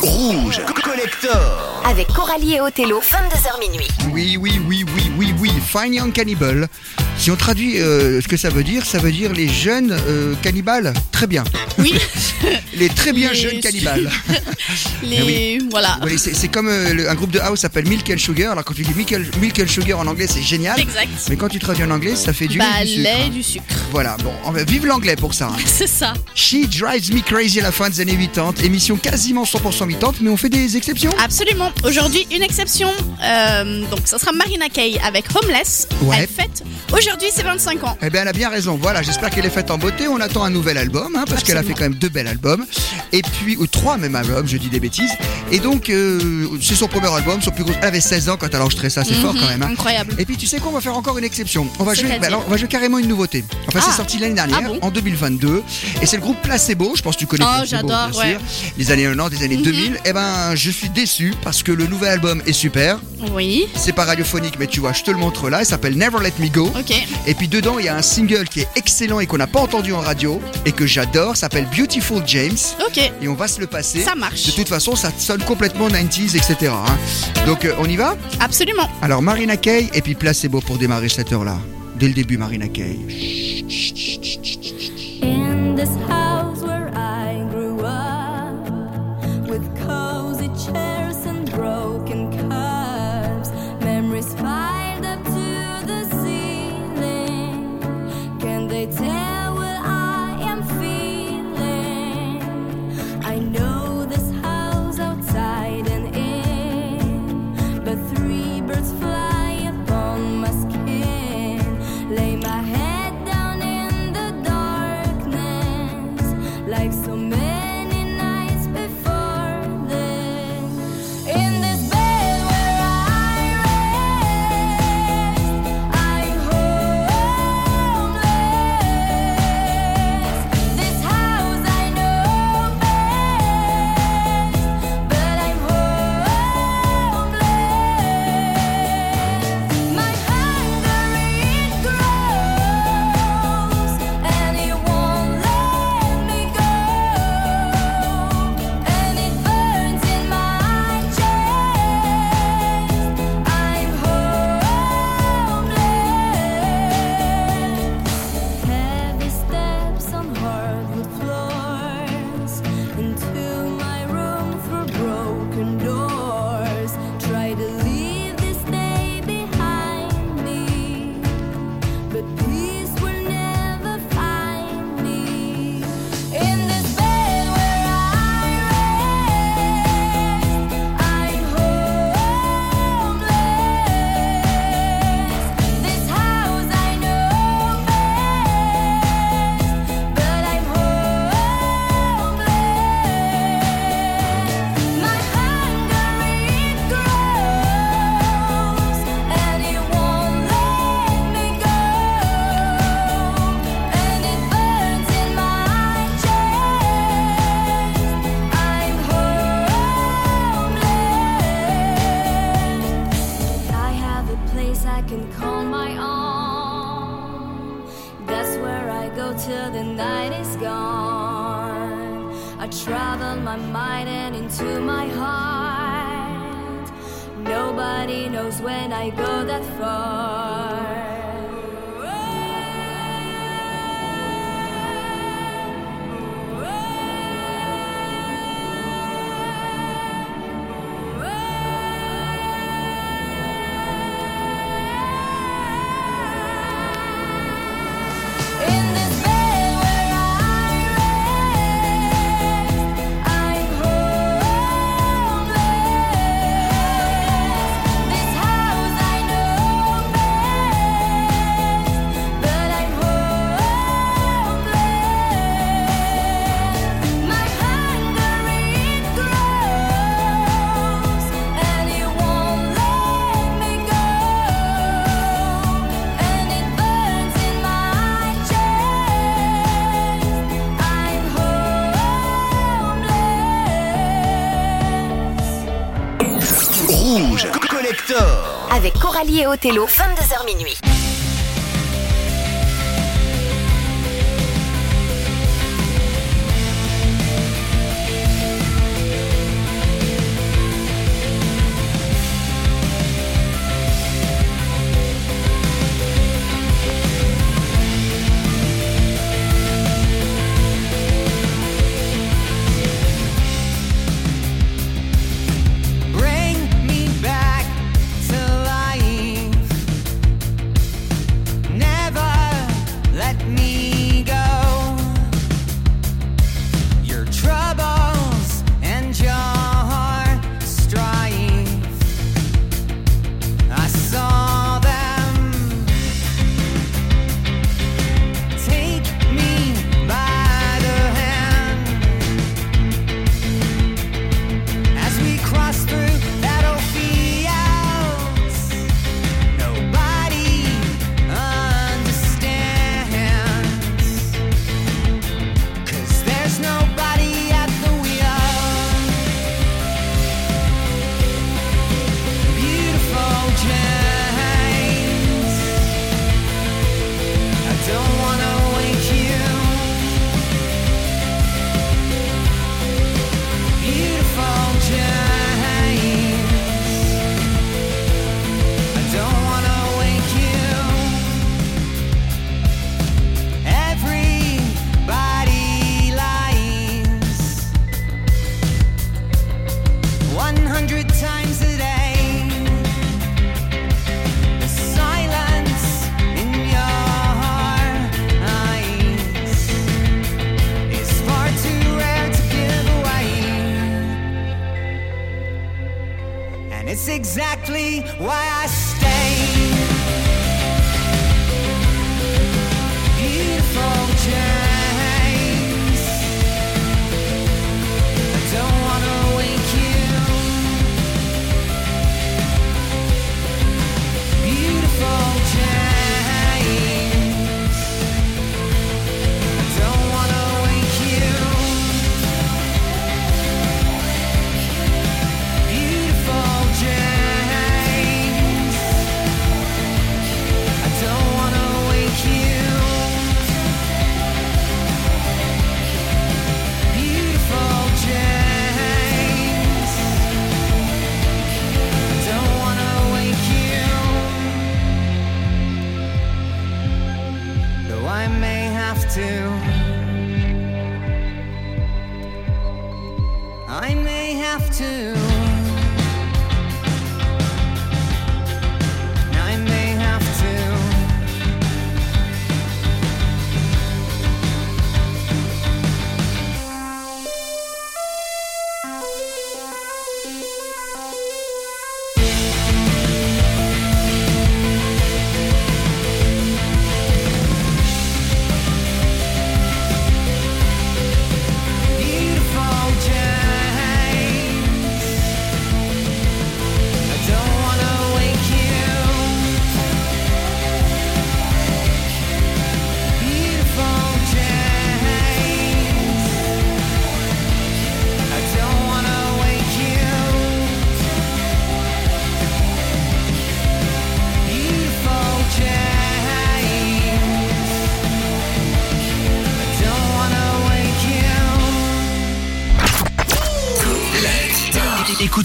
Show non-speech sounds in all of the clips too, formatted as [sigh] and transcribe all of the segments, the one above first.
Rouge Collector. Avec Coralie et Othello, 22h minuit. Oui, oui, oui, oui, oui, oui. Fine Young Cannibal. Si on traduit euh, ce que ça veut dire, ça veut dire les jeunes euh, cannibales. Très bien. Oui. [laughs] Les très bien Les- jeunes cannibales. [laughs] Les. Voilà. Oui, c'est comme euh, le- un groupe de house s'appelle Milk and Sugar. Alors quand tu dis Milk and, Milk and Sugar en anglais, c'est génial. Exact. Mais quand tu traduis en anglais, ça fait du lait Bah, et du sucre. lait hein. du sucre. Voilà, bon, on va- vive l'anglais pour ça. hein. [laughs] C'est ça. She Drives Me Crazy à la fin des années 80. Émission quasiment 100% 80, mais on fait des exceptions? Absolument. Aujourd'hui, une exception. Donc, ça sera Marina Kaye avec Homeless. Ouais. Elle fête aujourd'hui ses 25 ans. Eh bien, elle a bien raison. Voilà, j'espère qu'elle est faite en beauté. On attend un nouvel album, hein, parce qu'elle a fait quand même deux bels albums. Et puis, ou trois même albums, je dis des bêtises. Et donc, euh, c'est son premier album, son plus gros. Elle avait 16 ans quand elle a enregistré ça, c'est fort quand même. hein. Incroyable. Et puis, tu sais quoi, on va faire encore une exception. On va jouer, bah alors, on va jouer carrément une nouveauté. Enfin, c'est Ah. sorti l'année dernière, Ah bon? en 2022. Et c'est le groupe Placebo. Je pense que tu connais Oh, j'adore, bien ouais. sûr. Les années 90, des années 2000. Eh ben, je suis déçu parce que le nouvel album est super. Oui. C'est pas radiophonique, mais tu vois, je te le montre là. Il s'appelle Never Let Me Go. Ok. Et puis dedans, il y a un single qui est excellent et qu'on n'a pas entendu en radio et que j'adore, s'appelle Beautiful James. Ok. Et on va se le passer. Ça marche. De toute façon, ça sonne complètement 90s, etc. hein. Donc euh, on y va? Absolument. Alors Marina Kaye et puis Placebo pour démarrer cette heure-là. Dès le début, Marina Kaye. In this house I go that far. Et Othello, 22h minuit.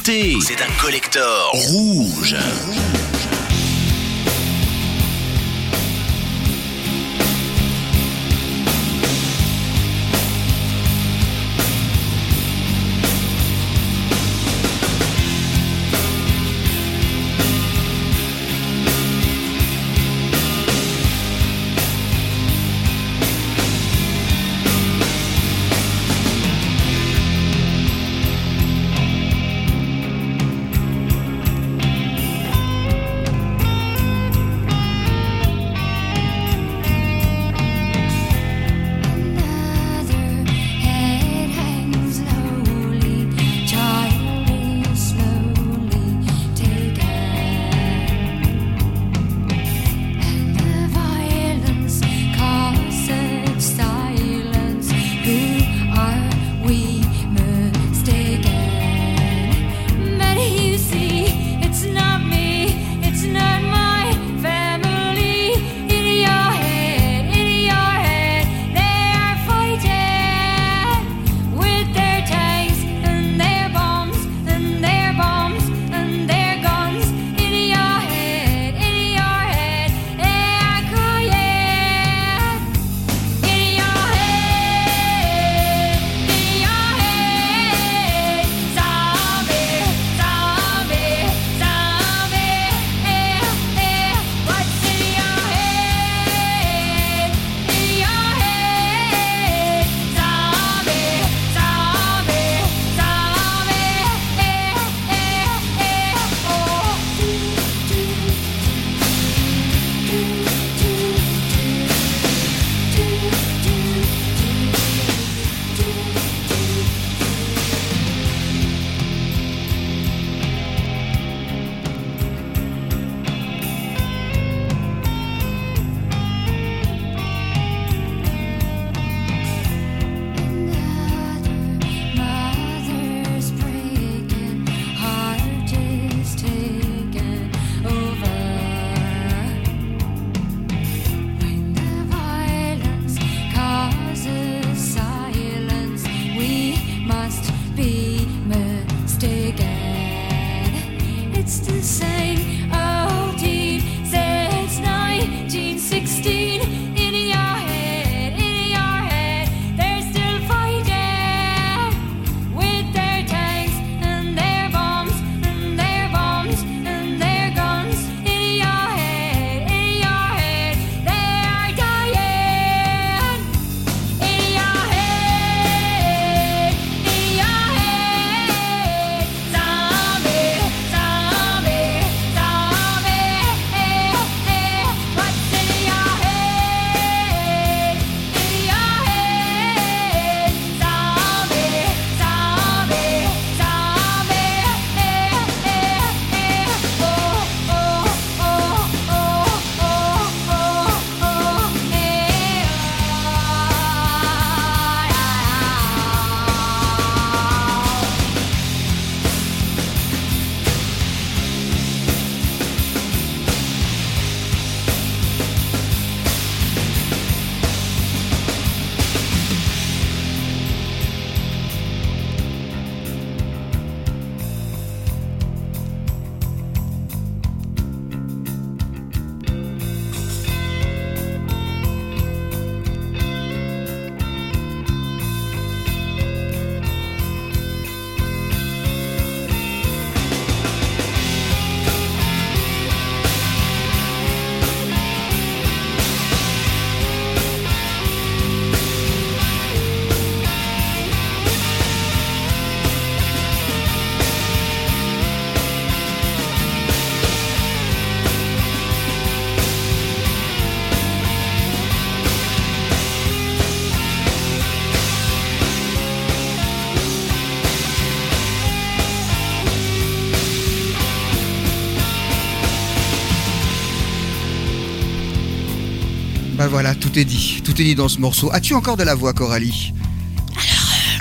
C'est un collector rouge. Voilà, tout est dit. Tout est dit dans ce morceau. As-tu encore de la voix, Coralie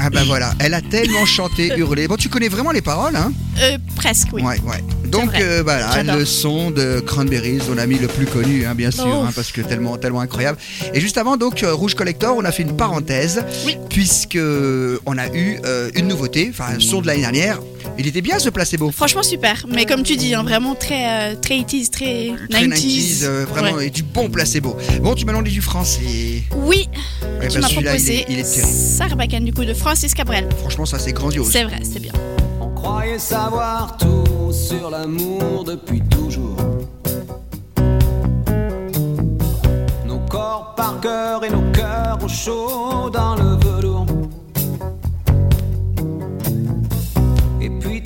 ah bah voilà, elle a tellement [laughs] chanté, hurlé. Bon, tu connais vraiment les paroles, hein Euh, presque, oui. Ouais, ouais. Donc euh, voilà, le son de Cranberries, son ami le plus connu, hein, bien sûr, Oh. hein, parce que tellement, tellement incroyable. Et juste avant, donc euh, Rouge Collector, on a fait une parenthèse, Oui. puisque on a eu euh, une nouveauté, enfin un son de l'année dernière. Il était bien ce placebo. Franchement, super. Mais comme tu dis, hein, vraiment très, euh, très 80s, très 90s. Très 90s, euh, vraiment, Ouais. et du bon placebo. Bon, tu m'as demandé du français. Oui, Ouais, tu bah, m'as celui-là, il proposé est, il est terrible. Sarbacane du coup de Francis Cabrel. Franchement, ça c'est grandiose. C'est vrai, c'est bien. On croyait savoir tout sur l'amour depuis toujours. Nos corps par cœur et nos cœurs au chaud dans le velours.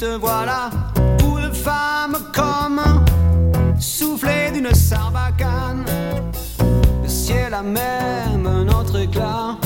Te voilà, coup de femme comme soufflé d'une sarbacane. Le ciel a même un autre éclat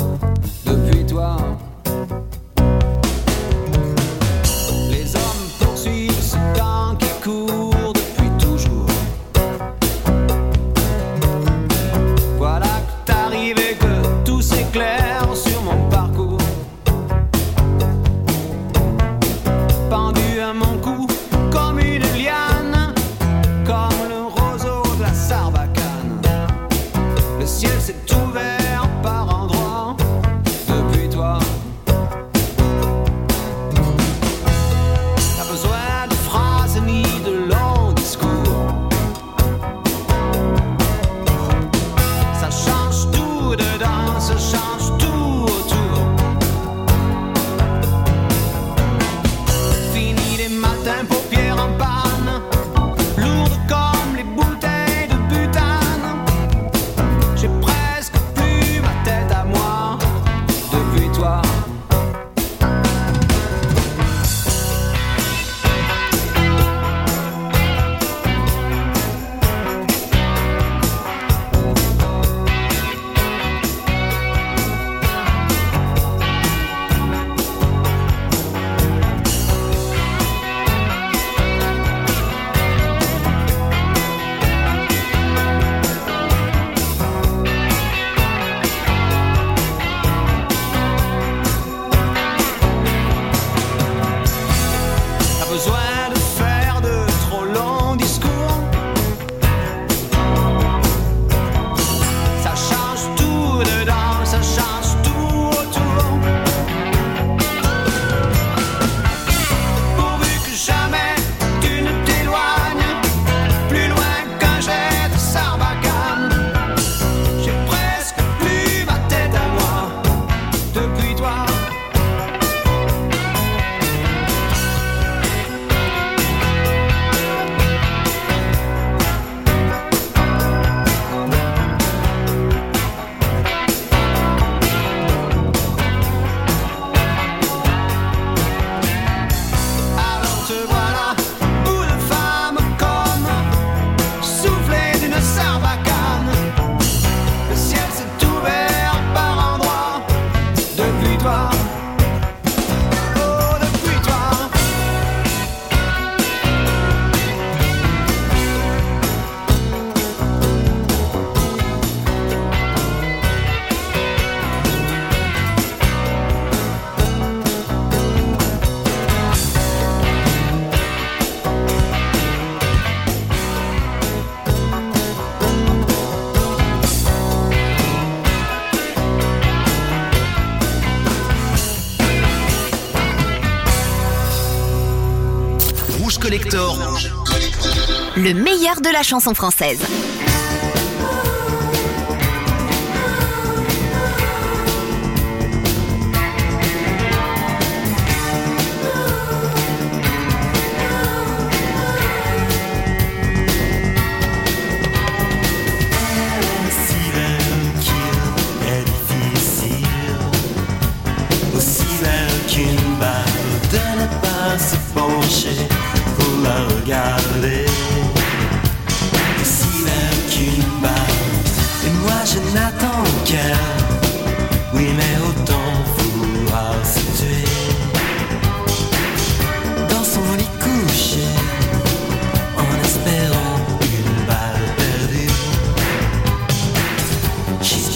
de la chanson française.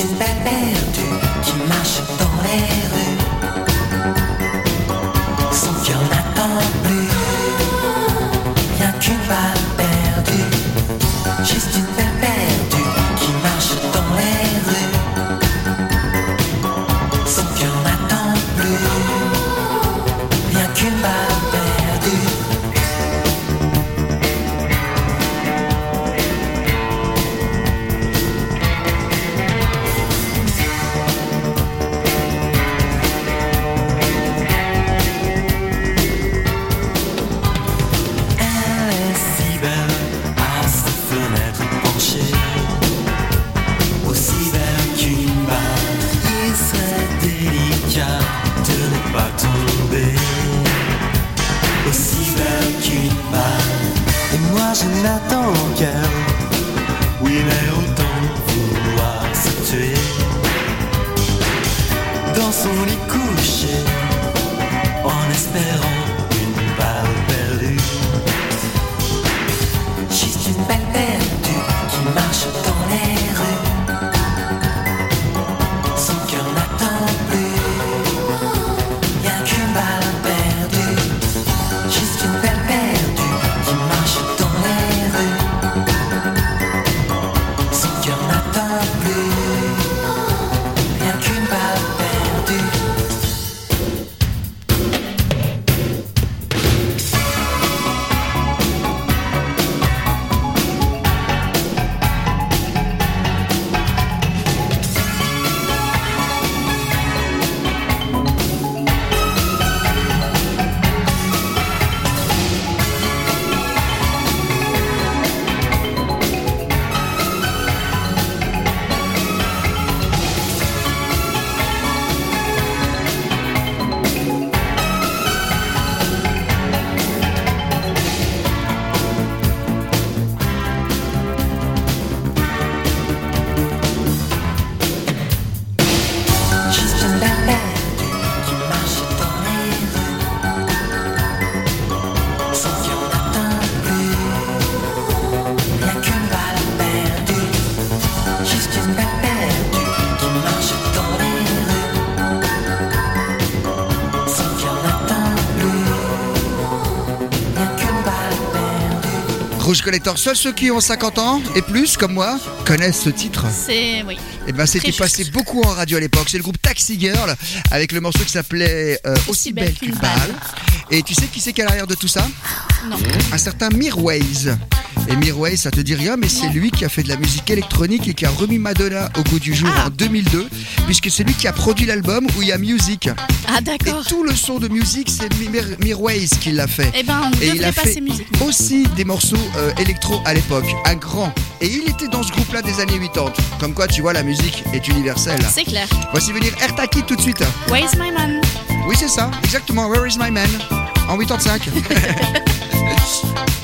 Chicken Batman. Collector, seuls ceux qui ont 50 ans et plus, comme moi, connaissent ce titre. C'est. Oui. Et ben c'était passé juste. beaucoup en radio à l'époque. C'est le groupe Taxi Girl avec le morceau qui s'appelait euh, Aussi belle qu'une balle. Et tu sais qui c'est qui est à l'arrière de tout ça? Non. Un certain Mirways. Et Mirways, ça te dit rien, mais c'est lui qui a fait de la musique électronique et qui a remis Madonna au goût du jour Ah. en 2002, puisque c'est lui qui a produit l'album où il y a Music. Ah, Et d'accord. tout le son de musique, c'est Mir- Mirways qui l'a fait. Eh ben, on Et il a passer fait musique. aussi des morceaux euh, électro à l'époque, un grand. Et il était dans ce groupe-là des années 80. Comme quoi, tu vois, la musique est universelle. C'est clair. Voici venir Ertaki tout de suite. Where's my man? Oui, c'est ça, exactement. Where is my man? En 85. [laughs]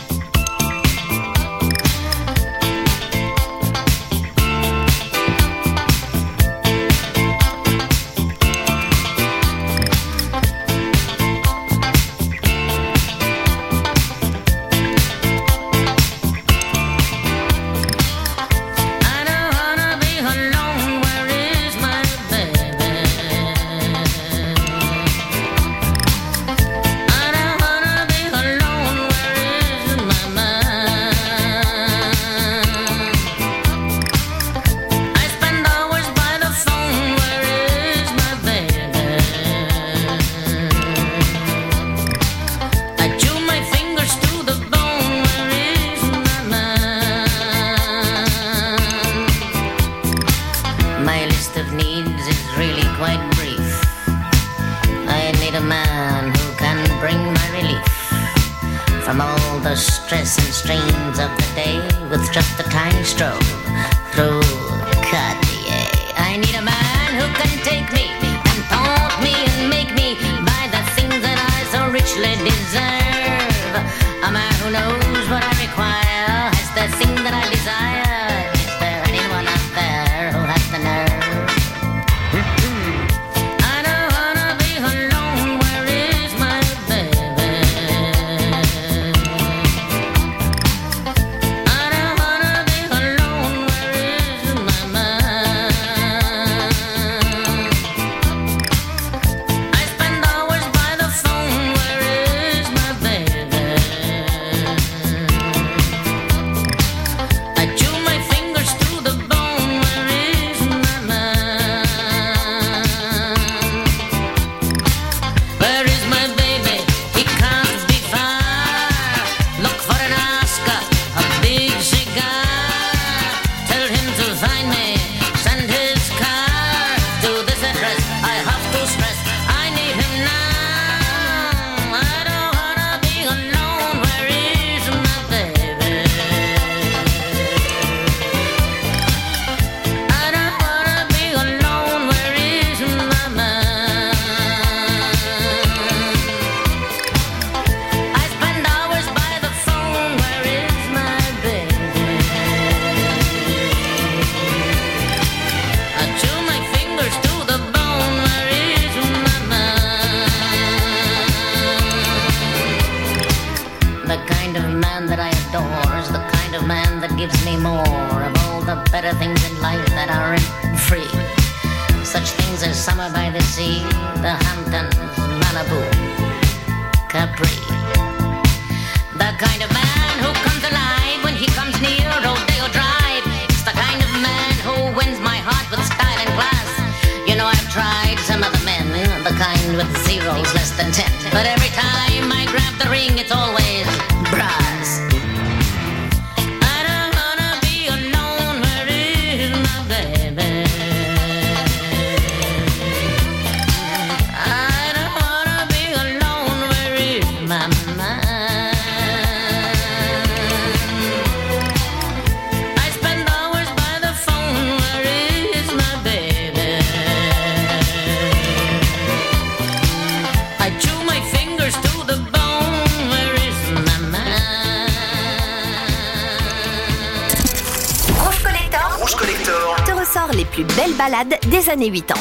années 80.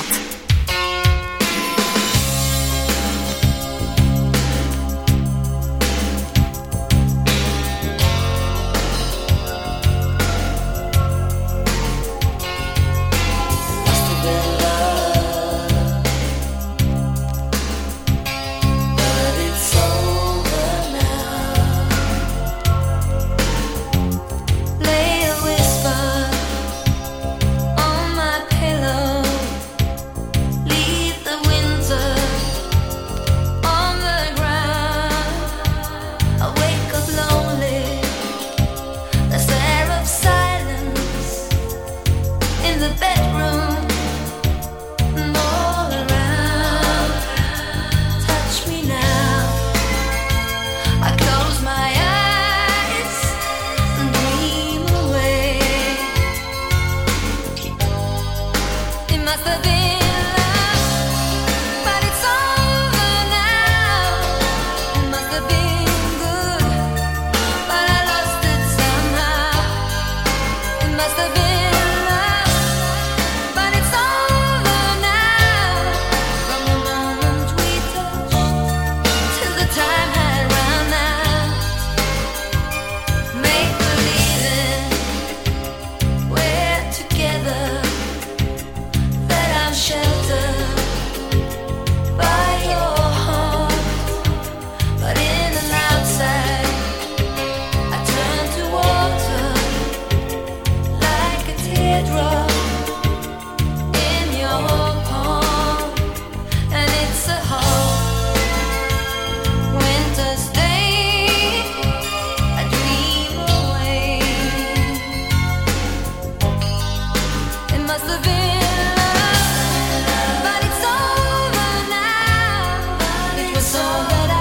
so that I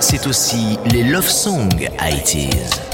C'est aussi les love songs 80s.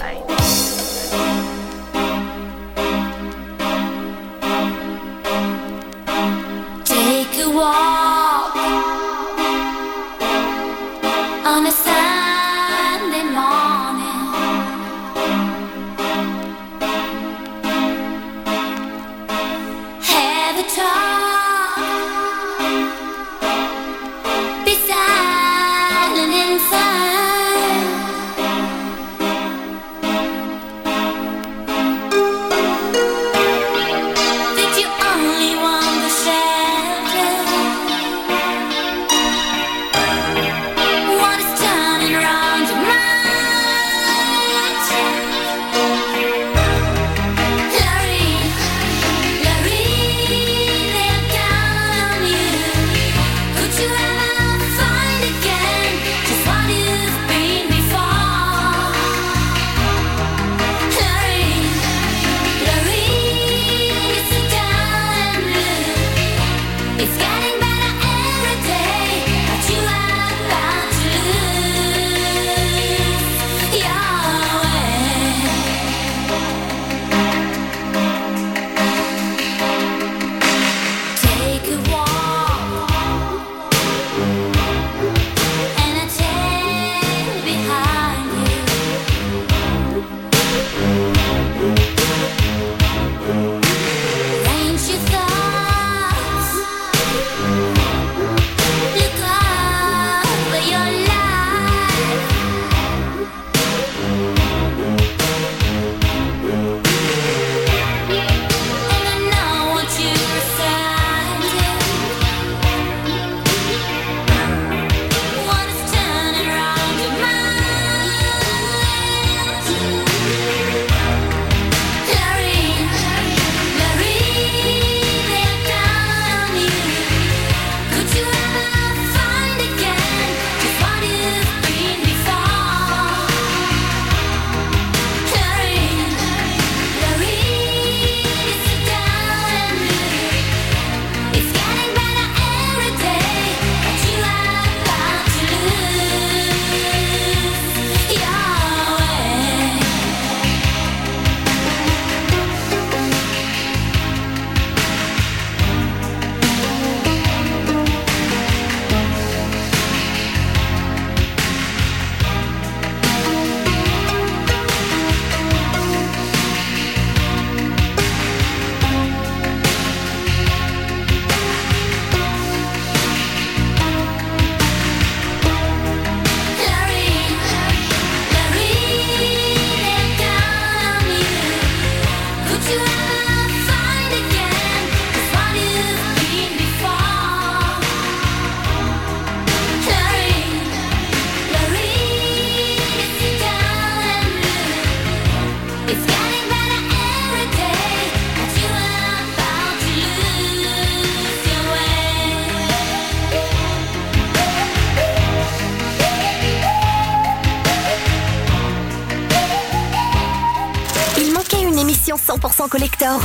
Il manquait une émission 100% collector.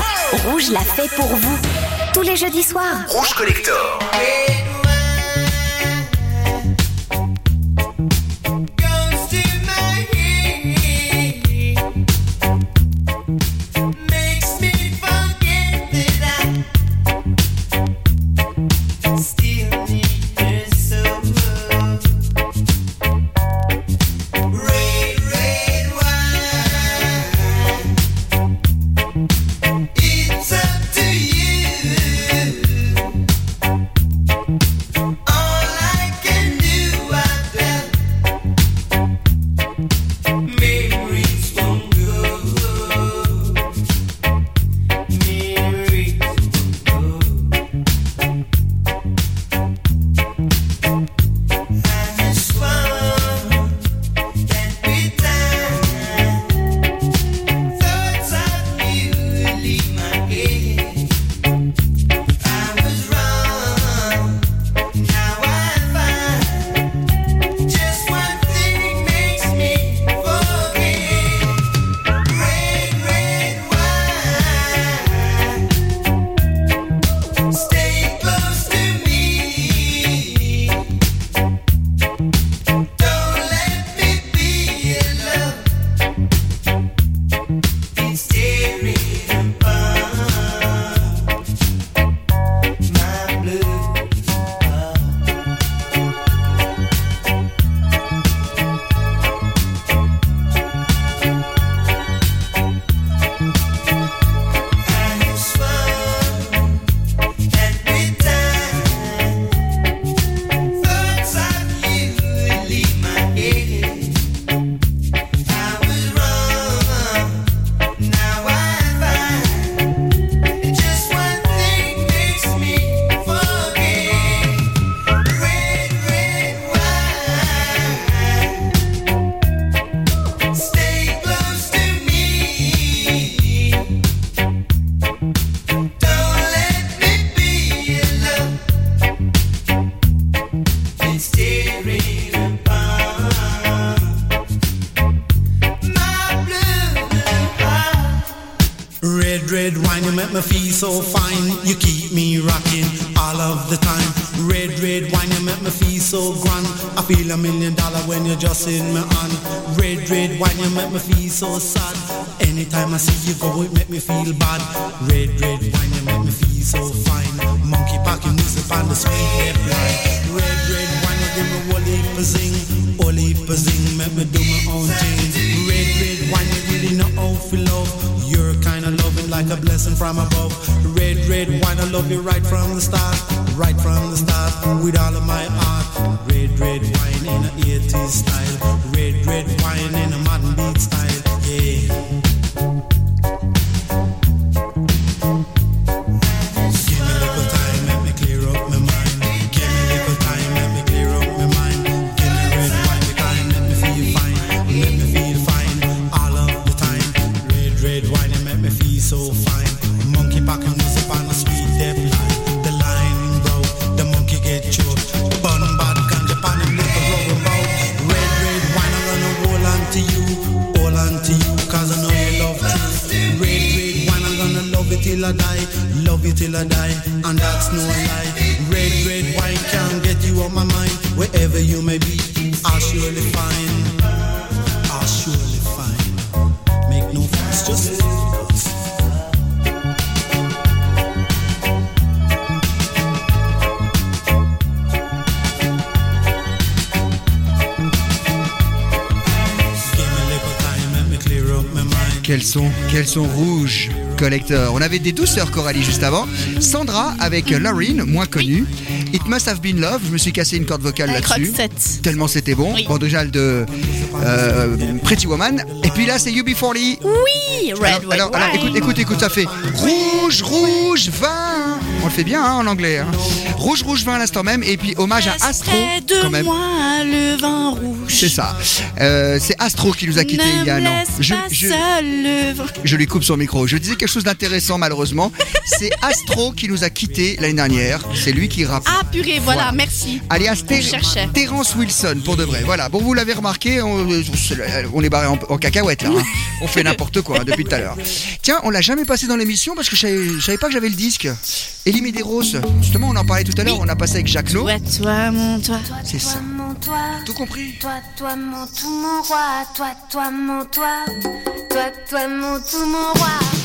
Rouge l'a fait pour vous. Tous les jeudis soirs. Rouge Collector. Till I die, love you till I die, and that's no lie. Red, red wine can't get you on my mind, wherever you may be, I'll surely find, I'll surely find. Make no fuss, just. Quels sont, quels sont rouges? Collector. On avait des douceurs Coralie juste avant. Sandra avec Lauryn, moins connue. It Must Have Been Love. Je me suis cassé une corde vocale là-dessus. Tellement c'était bon. Oui. Bon, déjà de euh, Pretty Woman. Et puis là, c'est UB40. Oui, Red, alors, Red alors, écoute, écoute, écoute, ça fait rouge, rouge, vin. On le fait bien hein, en anglais. hein. Rouge, rouge, vin à l'instant même. Et puis hommage à Astro Près de quand même. moi, le vin rouge. C'est ça. Euh, c'est Astro qui nous a quittés il y a un an. Je, je- lui coupe son micro. Je disais quelque chose d'intéressant malheureusement. C'est Astro qui nous a quittés l'année dernière. C'est lui qui rappe. Ah purée, voilà, Voilà. merci. Alias. Terence Wilson pour de vrai. Voilà. Bon, vous l'avez remarqué, on, on est barré en, en cacahuète là. hein. On fait n'importe quoi hein, depuis tout à l'heure. Tiens, on l'a jamais passé dans l'émission parce que je savais, je savais pas que j'avais le disque. Elie Medeiros, justement, on en parlait tout à l'heure. On a passé avec Jacques Lo. Ouais, toi, mon toi. C'est ça. Mon. Tout compris Toi, toi, mon tout, mon roi. Toi, toi, mon toi. Toi, toi, mon tout, mon roi.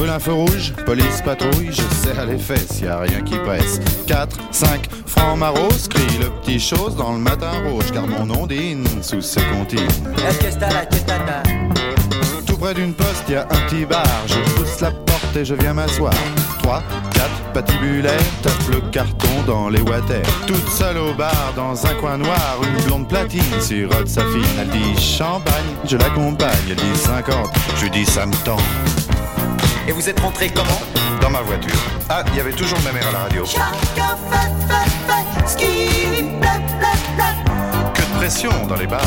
Brûle un feu rouge, police patrouille, je serre les fesses, y a rien qui presse. 4, 5, francs maros, crie le petit chose dans le matin rouge, car mon ondine sous ses comptines. Tout près d'une poste, y a un petit bar. Je pousse la porte et je viens m'asseoir. 3, 4, patibulaire, tape le carton dans les water. Toute seule au bar, dans un coin noir, une blonde platine sirote sa fine. Elle dit champagne, je l'accompagne. Elle dit 50, je lui dis ça me tend. Et vous êtes rentré comment Dans ma voiture. Ah, il y avait toujours ma mère à la radio. Chacun fait, fait, fait ce qui lui plaît, plaît, plaît. Que de pression dans les bars.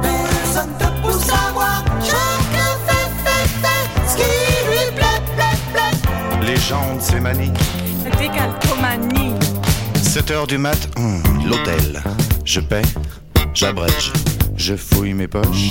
Personne te pousse à voir. Chacun fait, fait, fait ce qui lui plaît, plaît, plaît. Les gens de ces manies. Décalcomanie. 7 heures du mat, hum, l'hôtel. Je paie, j'abrège, je fouille mes poches.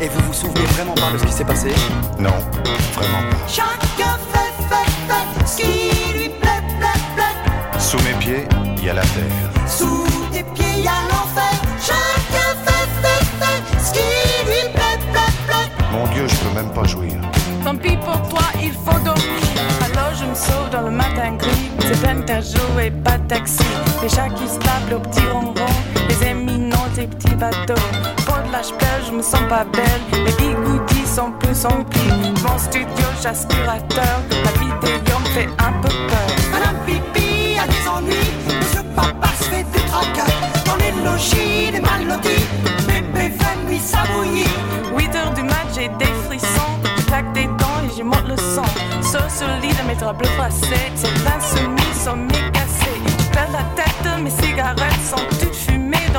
Et vous vous souvenez vraiment pas de ce qui s'est passé Non, vraiment pas. Chacun fait, fait, fait ce qui lui plaît, plaît, plaît. Sous mes pieds, il y a la terre. Sous tes pieds, y a l'enfer. Chacun fait, fait, fait ce qui lui plaît, plaît, plaît. Mon Dieu, je peux même pas jouir. Tant pis pour toi, il faut dormir. Alors je me sauve dans le matin gris. C'est peine à jouer, pas de taxi. Les chats qui se tapent au petit ronron. Les éminents, des petits bateaux. Pour de l'âge pleure, je me sens pas belle. Les bigoudis sont plus emplis. Mon studio, j'aspirateur. La vidéo me fait un peu peur. Madame Pipi a des ennuis. Monsieur Papa se fait des tracas. Dans les logis, des mal lotis. Bébé fait nuit s'abouillir. 8 heures du match, j'ai des frissons. Je claque des dents et j'y monte le. Sauf sur le lit de mes draps bleus froissés. C'est l'insoumis, sont mécassés. Je perds la tête, mes cigarettes sont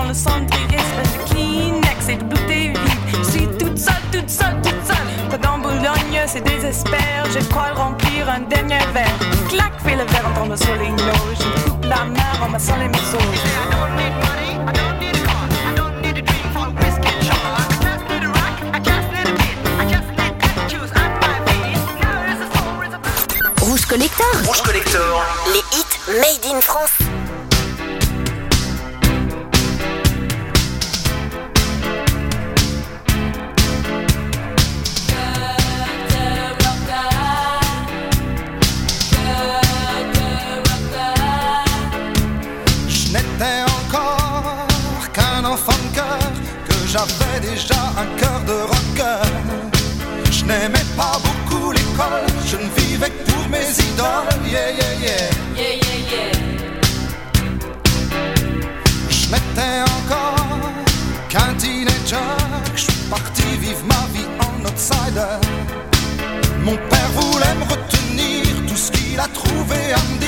dans le cendrier. Espèce de Kleenex et de bouteilles vides. Je suis toute seule, toute seule, toute seule. Pas dans Boulogne, c'est désespère. Je crois remplir un dernier verre. Clac, fais le verre en tombant sur les. Je coupe la main en massant les morceaux. Rouge Collector. Rouge Collector. Les hits made in France. Mon père voulait me retenir, tout ce qu'il a trouvé à me dire,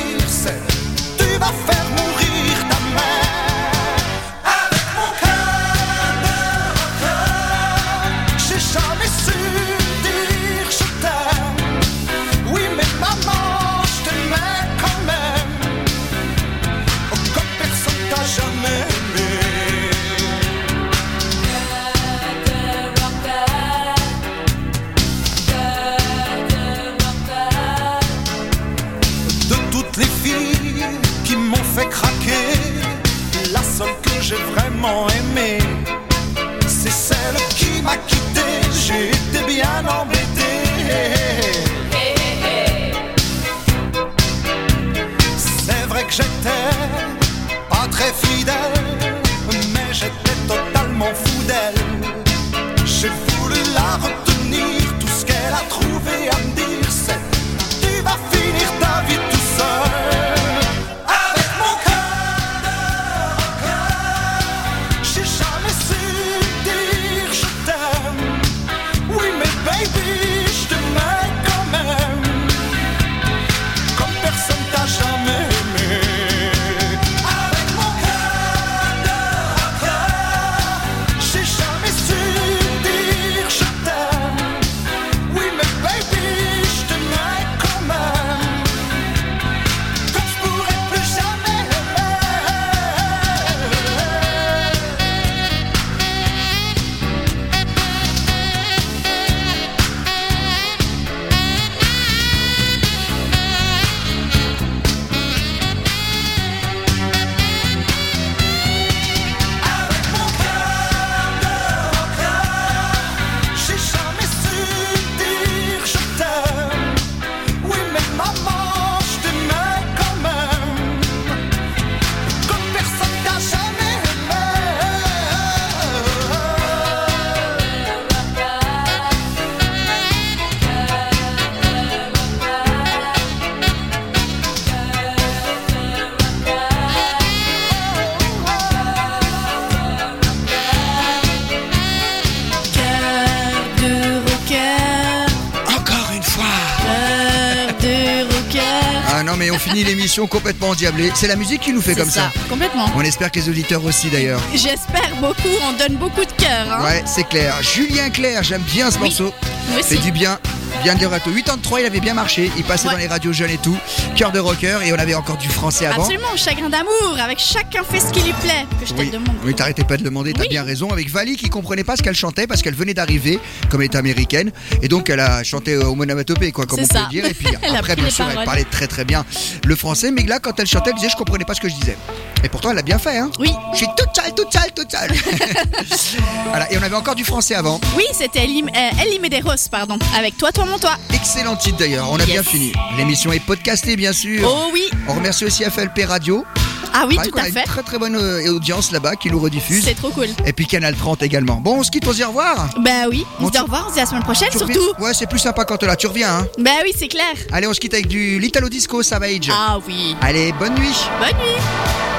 complètement endiablée. C'est la musique qui nous fait comme ça. Complètement. On espère que les auditeurs aussi d'ailleurs. J'espère beaucoup, on donne beaucoup de cœur. Hein. Ouais, c'est clair. Julien Clerc, j'aime bien ce Oui, morceau. moi aussi. C'est du bien. Bien de rato. 83, il avait bien marché. Il passait Ouais. dans les radios jeunes et tout. Cœur de rocker. Et on avait encore du français avant. Absolument, chagrin d'amour, avec chacun fait ce qui lui plaît, que je te Oui, demande. oui t'arrêtais pas de le demander, t'as Oui. bien raison. Avec Vali qui comprenait pas ce qu'elle chantait parce qu'elle venait d'arriver, comme elle était américaine. Et donc elle a chanté au monomatopée, quoi, comme on peut ça. le dire. Et puis [laughs] après, bien sûr, elle parlait très très bien le français. Mais là, quand elle chantait, elle disait Je comprenais pas ce que je disais. Et pourtant, elle l'a bien fait, hein. Oui. Je suis toute seule, toute seule, toute seule. [laughs] voilà, et on avait encore du français avant. Oui, c'était Ellie, euh, Medeiros, pardon, avec Toi, Toi, Mon Toi. Excellent titre d'ailleurs, on a bien fini. L'émission est podcastée, bien sûr. Oh oui. On remercie aussi FLP Radio. Ah oui, Pareil tout à fait. une très très bonne euh, audience là-bas qui nous rediffuse. C'est trop cool. Et puis Canal 30 également. Bon, on se quitte, on se dit au revoir. Bah oui, on se dit au revoir, on se dit à la semaine prochaine surtout. Ouais, c'est plus sympa quand t'es là, tu reviens. Hein. Bah oui, c'est clair. Allez, on se quitte avec du L'Italo Disco Savage. Ah oui. Allez, bonne nuit. Bonne nuit.